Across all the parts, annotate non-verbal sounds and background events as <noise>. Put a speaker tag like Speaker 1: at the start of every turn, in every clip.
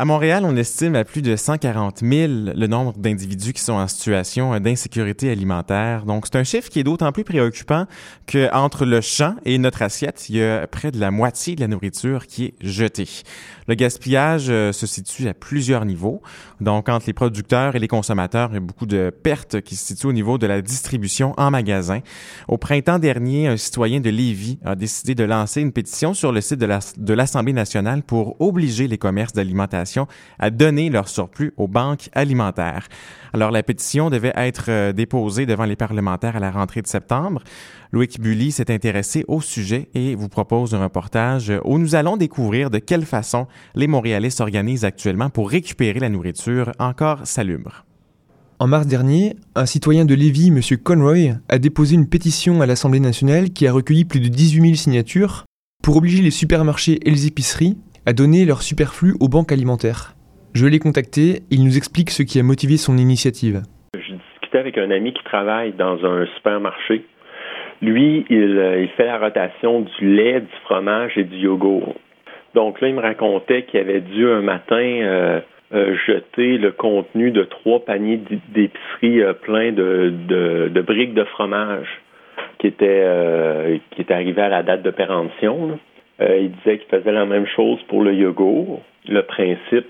Speaker 1: À Montréal, on estime à plus de 140 000 le nombre d'individus qui sont en situation d'insécurité alimentaire. Donc, c'est un chiffre qui est d'autant plus préoccupant que entre le champ et notre assiette, il y a près de la moitié de la nourriture qui est jetée. Le gaspillage euh, se situe à plusieurs niveaux. Donc, entre les producteurs et les consommateurs, il y a beaucoup de pertes qui se situent au niveau de la distribution en magasin. Au printemps dernier, un citoyen de Lévis a décidé de lancer une pétition sur le site de l'Assemblée nationale pour obliger les commerces d'alimentation à donner leur surplus aux banques alimentaires. Alors, la pétition devait être euh, déposée devant les parlementaires à la rentrée de septembre. Loïc Bully s'est intéressé au sujet et vous propose un reportage où nous allons découvrir de quelle façon les Montréalais s'organisent actuellement pour récupérer la nourriture encore salubre.
Speaker 2: En mars dernier, un citoyen de Lévis, M. Conroy, a déposé une pétition à l'Assemblée nationale qui a recueilli plus de 18 000 signatures pour obliger les supermarchés et les épiceries à donner leur superflu aux banques alimentaires. Je l'ai contacté, il nous explique ce qui a motivé son initiative.
Speaker 3: Je discutais avec un ami qui travaille dans un supermarché. Lui, euh, il, fait la rotation du lait, du fromage et du yogourt. Donc là, il me racontait qu'il avait dû un matin euh, euh, jeter le contenu de trois paniers d'épicerie pleins de, briques de fromage qui étaient, qui arrivés à la date de péremption. Euh, il disait qu'il faisait la même chose pour le yogourt. Le principe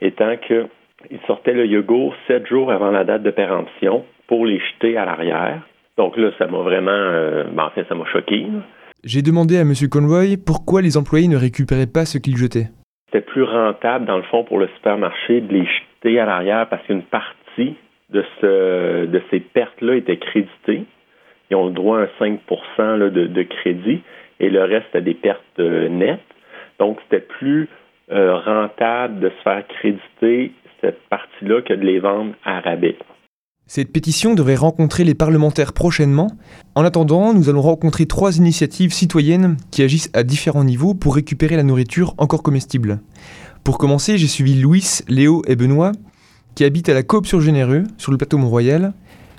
Speaker 3: étant qu'il sortait le yogourt sept jours avant la date de péremption pour les jeter à l'arrière. Donc là, ça m'a vraiment, euh, ben, en fait, ça m'a choqué.
Speaker 2: J'ai demandé à M. Convoy pourquoi les employés ne récupéraient pas ce qu'ils jetaient.
Speaker 3: C'était plus rentable, dans le fond, pour le supermarché de les jeter à l'arrière parce qu'une partie de, ce, de ces pertes-là était créditée. Ils ont le droit à un 5% de crédit et le reste a des pertes euh, nettes. Donc, c'était plus euh, rentable de se faire créditer cette partie-là que de les vendre à rabais.
Speaker 2: Cette pétition devrait rencontrer les parlementaires prochainement. En attendant, nous allons rencontrer trois initiatives citoyennes qui agissent à différents niveaux pour récupérer la nourriture encore comestible. Pour commencer, j'ai suivi Louis, Léo et Benoît, qui habitent à la Coop sur Généreux, sur le plateau Mont-Royal,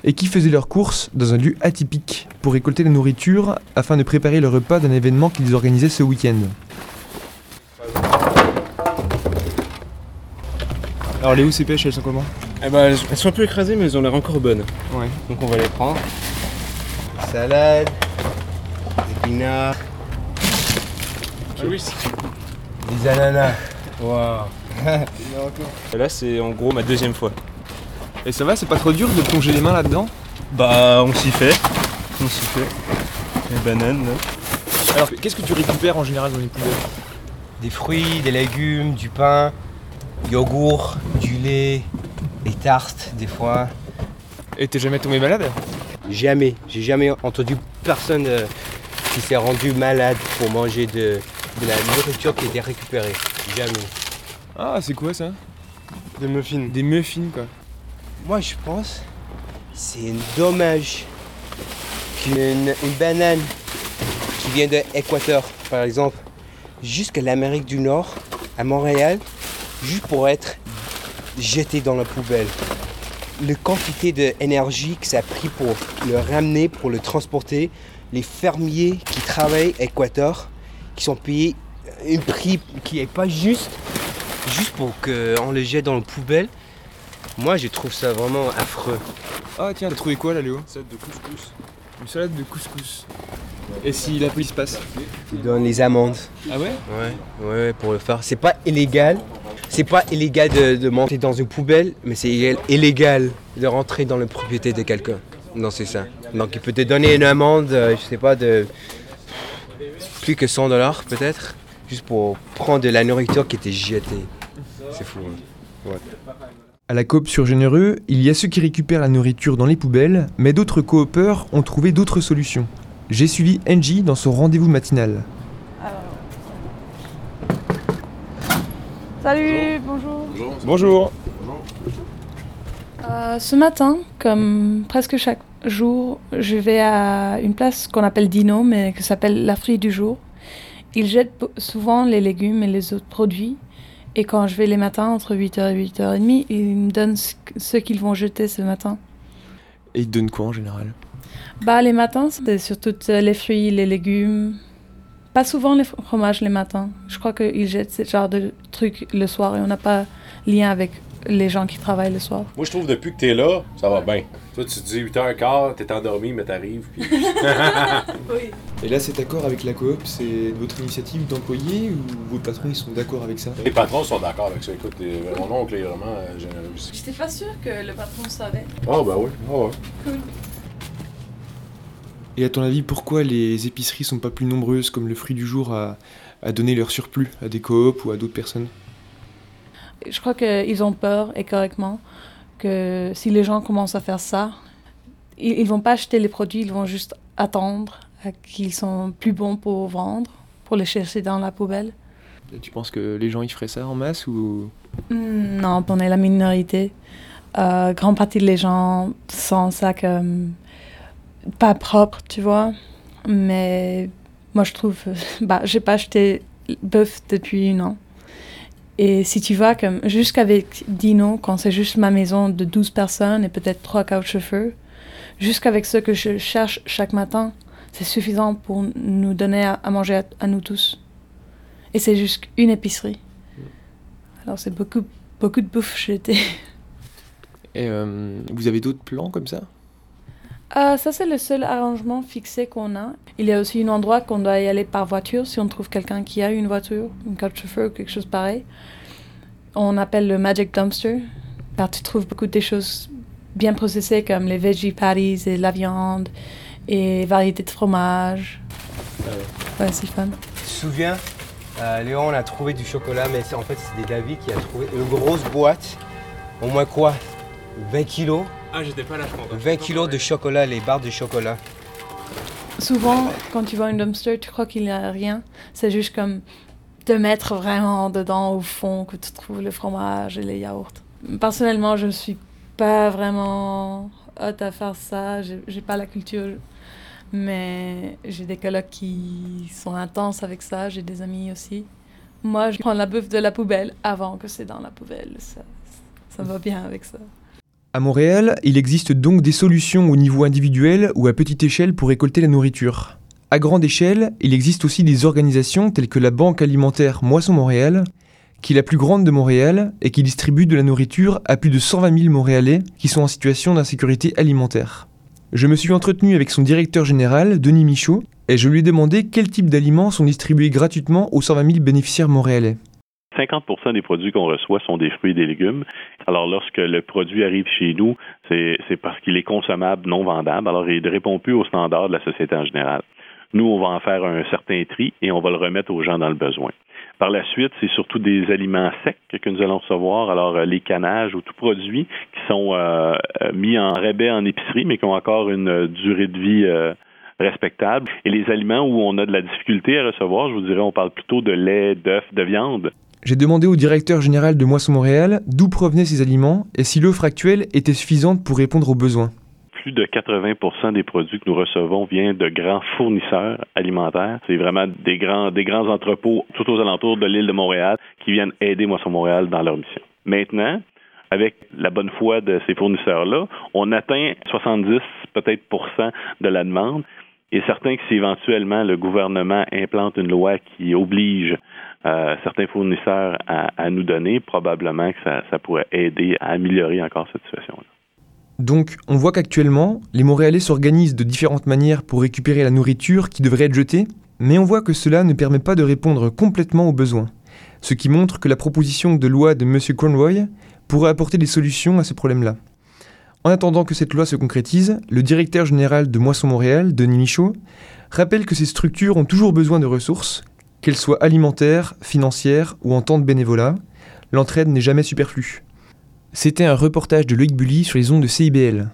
Speaker 2: et qui faisaient leurs courses dans un lieu atypique pour récolter la nourriture afin de préparer le repas d'un événement qu'ils organisaient ce week-end. Alors les housses et pêches, elles sont comment?
Speaker 4: Eh ben, elles sont un peu écrasées mais elles ont l'air encore bonnes.
Speaker 2: Ouais.
Speaker 4: Donc on va les prendre. Salade, épinards.
Speaker 2: Ah oui.
Speaker 4: Des ananas.
Speaker 2: Waouh. <laughs>
Speaker 4: Là c'est en gros ma deuxième fois.
Speaker 2: Et ça va, c'est pas trop dur de plonger les mains là-dedans
Speaker 4: Bah, on s'y fait. On s'y fait. Les bananes, là.
Speaker 2: Alors, qu'est-ce que tu récupères en général dans les poubelles
Speaker 5: Des fruits, des légumes, du pain, yogourt, du lait, des tartes, des fois.
Speaker 2: Et t'es jamais tombé malade
Speaker 5: Jamais. J'ai jamais entendu personne euh, qui s'est rendu malade pour manger de, de la nourriture qui était récupérée. Jamais.
Speaker 2: Ah, c'est quoi ça?
Speaker 4: Des muffins.
Speaker 2: Des muffins, quoi.
Speaker 5: Moi, je pense c'est dommage qu'une banane qui vient de l'Équateur, par exemple, jusqu'à l'Amérique du Nord, à Montréal, juste pour être jetée dans la poubelle. La quantité d'énergie que ça a pris pour le ramener, pour le transporter, les fermiers qui travaillent à Équateur, qui sont payés un prix qui n'est pas juste, juste pour qu'on le jette dans la poubelle. Moi, je trouve ça vraiment affreux.
Speaker 2: Ah tiens, t'as trouvé quoi là, Léo?
Speaker 4: Une salade de couscous.
Speaker 2: Une salade de couscous. Et si la police passe?
Speaker 5: Ils donnent les amendes.
Speaker 2: Ah ouais?
Speaker 5: Ouais, ouais, pour le faire. C'est pas illégal. C'est pas illégal de, de monter dans une poubelle, mais c'est illégal de rentrer dans la propriété de quelqu'un. Non, c'est ça. Donc il peut te donner une amende, euh, je sais pas, de plus que 100 dollars peut-être, juste pour prendre de la nourriture qui était jetée. C'est fou. Hein. Ouais.
Speaker 2: À la coop sur Généreux, il y a ceux qui récupèrent la nourriture dans les poubelles, mais d'autres coopeurs ont trouvé d'autres solutions. J'ai suivi Angie dans son rendez-vous matinal.
Speaker 6: Salut, bonjour.
Speaker 2: Bonjour.
Speaker 6: Euh, ce matin, comme presque chaque jour, je vais à une place qu'on appelle Dino, mais qui s'appelle la fruit du jour. Ils jettent souvent les légumes et les autres produits et quand je vais les matins, entre 8h et 8h30, ils me donnent ce qu'ils vont jeter ce matin.
Speaker 2: Et ils te donnent quoi en général?
Speaker 6: Bah les matins, c'est surtout les fruits, les légumes, Pas souvent les fromages les matins. Je crois qu'ils jettent ce genre de trucs le soir et on n'a pas lien avec les gens qui travaillent le soir.
Speaker 7: Moi, je trouve depuis que t'es là, ça va bien. Toi, tu te dis 8h15, t'es endormi, mais t'arrives. Puis... <laughs>
Speaker 2: Et là, cet accord avec la coop, c'est votre initiative d'employé ou vos patrons ils sont d'accord avec ça?
Speaker 7: Les patrons sont d'accord avec ça. Écoute, les- mon oncle est vraiment euh, généreux aussi.
Speaker 6: J'étais pas sûre que le patron savait.
Speaker 7: Ah, ben oui. Ah, ouais.
Speaker 6: Cool.
Speaker 2: Et à ton avis, pourquoi les épiceries sont pas plus nombreuses comme le fruit du jour à, à donner leur surplus à des coops ou à d'autres personnes?
Speaker 6: Je crois qu'ils ont peur, et correctement, que si les gens commencent à faire ça, ils, ils vont pas acheter les produits, ils vont juste attendre qu'ils sont plus bons pour vendre, pour les chercher dans la poubelle.
Speaker 2: Et Tu penses que les gens ils feraient ça en masse ou?
Speaker 6: Hmm, Non, on est la minorité. Euh, grande partie des gens sentent ça comme pas propre, tu vois. Mais moi, je trouve, <laughs> bah, j'ai pas acheté bœuf depuis un an. Et si tu vas comme jusqu'avec Dino, quand c'est juste ma maison de 12 personnes et peut-être trois couchauffeurs, jusqu'avec ce que je cherche chaque matin, c'est suffisant pour nous donner à, manger à, à nous tous. Et c'est juste une épicerie. Alors c'est beaucoup, beaucoup de bouffe jetée.
Speaker 2: Et euh, vous avez d'autres plans comme ça?
Speaker 6: Euh, ça, c'est le seul arrangement fixé qu'on a. Il y a aussi un endroit qu'on doit y aller par voiture si on trouve quelqu'un qui a une voiture, un couchauffeur ou quelque chose pareil. On appelle le Magic Dumpster, car tu trouves beaucoup de choses bien processées comme les veggie patties et la viande et variétés de fromage. Ouais, c'est fun.
Speaker 5: Tu te souviens, euh, Léon a trouvé du chocolat, mais en fait, c'est David qui a trouvé une grosse boîte. Au moins quoi 20 kilos
Speaker 7: Ah, j'étais pas là, je comprends.
Speaker 5: 20 kilos de chocolat, les barres de chocolat.
Speaker 6: Souvent, quand tu vois un dumpster, tu crois qu'il n'y a rien. C'est juste comme te mettre vraiment dedans au fond que tu trouves le fromage et les yaourts. Personnellement, je ne suis pas vraiment hâte à faire ça. J'ai j'ai pas la culture. Mais j'ai des colocs qui sont intenses avec ça. J'ai des amis aussi. Moi, je prends la bouffe de la poubelle avant que c'est dans la poubelle. Ça, ça va bien avec ça.
Speaker 2: À Montréal, il existe donc des solutions au niveau individuel ou à petite échelle pour récolter la nourriture. À grande échelle, il existe aussi des organisations telles que la Banque alimentaire Moisson Montréal, qui est la plus grande de Montréal et qui distribue de la nourriture à plus de 120 000 Montréalais qui sont en situation d'insécurité alimentaire. Je me suis entretenu avec son directeur général, Denis Michaud, et je lui ai demandé quel type d'aliments sont distribués gratuitement aux 120 000 bénéficiaires montréalais.
Speaker 8: 50% des produits qu'on reçoit sont des fruits et des légumes. Alors, lorsque le produit arrive chez nous, c'est parce qu'il est consommable, non vendable. Alors, il ne répond plus aux standards de la société en général. Nous, on va en faire un certain tri et on va le remettre aux gens dans le besoin. Par la suite, c'est surtout des aliments secs que nous allons recevoir. Alors, euh, les canages ou tout produit qui sont euh, euh, mis en rabais en épicerie, mais qui ont encore une durée de vie respectable. Et les aliments où on a de la difficulté à recevoir, je vous dirais, on parle plutôt de lait, d'œufs, de viande.
Speaker 2: J'ai demandé au directeur général de Moisson Montréal d'où provenaient ces aliments et si l'offre actuelle était suffisante pour répondre aux besoins.
Speaker 8: plus de 80% des produits que nous recevons viennent de grands fournisseurs alimentaires. C'est vraiment des grands, des grands entrepôts tout aux alentours de l'île de Montréal qui viennent aider Moisson Montréal dans leur mission. Maintenant, avec la bonne foi de ces fournisseurs-là, on atteint 70 peut-être de la demande. Et certain que si éventuellement le gouvernement implante une loi qui oblige euh, certains fournisseurs à, nous donner, probablement que ça, ça pourrait aider à améliorer encore cette situation-là.
Speaker 2: Donc, on voit qu'actuellement, les Montréalais s'organisent de différentes manières pour récupérer la nourriture qui devrait être jetée, mais on voit que cela ne permet pas de répondre complètement aux besoins. Ce qui montre que la proposition de loi de M. Conroy pourrait apporter des solutions à ce problème-là. En attendant que cette loi se concrétise, le directeur général de Moisson Montréal, Denis Michaud, rappelle que ces structures ont toujours besoin de ressources, qu'elles soient alimentaires, financières ou en temps de bénévolat. L'entraide n'est jamais superflue. C'était un reportage de Loïc Bully sur les ondes de CIBL.